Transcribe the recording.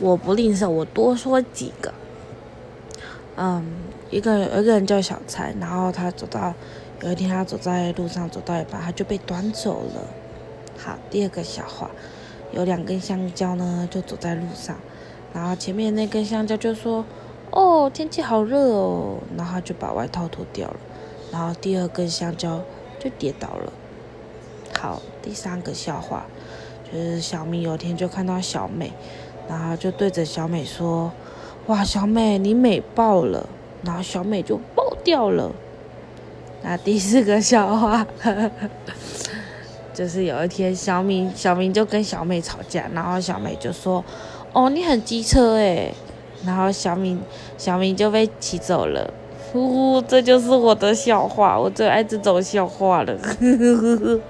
我不吝啬，我多说几个。嗯，一个有一个人叫小蔡，然后他走到有一天他走在路上走到一半，他就被端走了。好，第二个笑话，有两根香蕉呢，就走在路上，然后前面那根香蕉就说：“哦，天气好热哦。”然后就把外套脱掉了，然后第二根香蕉就跌倒了。好，第三个笑话就是小明有天就看到小美，然后就对着小美说：“哇，小美你美爆了！”然后小美就爆掉了。那第四个笑话。就是有一天，小明小明就跟小美吵架，然后小美就说：“哦，你很机车诶。”然后小明小明就被骑走了。呼呼，这就是我的笑话，我最爱这种笑话了。呵呵呵呵。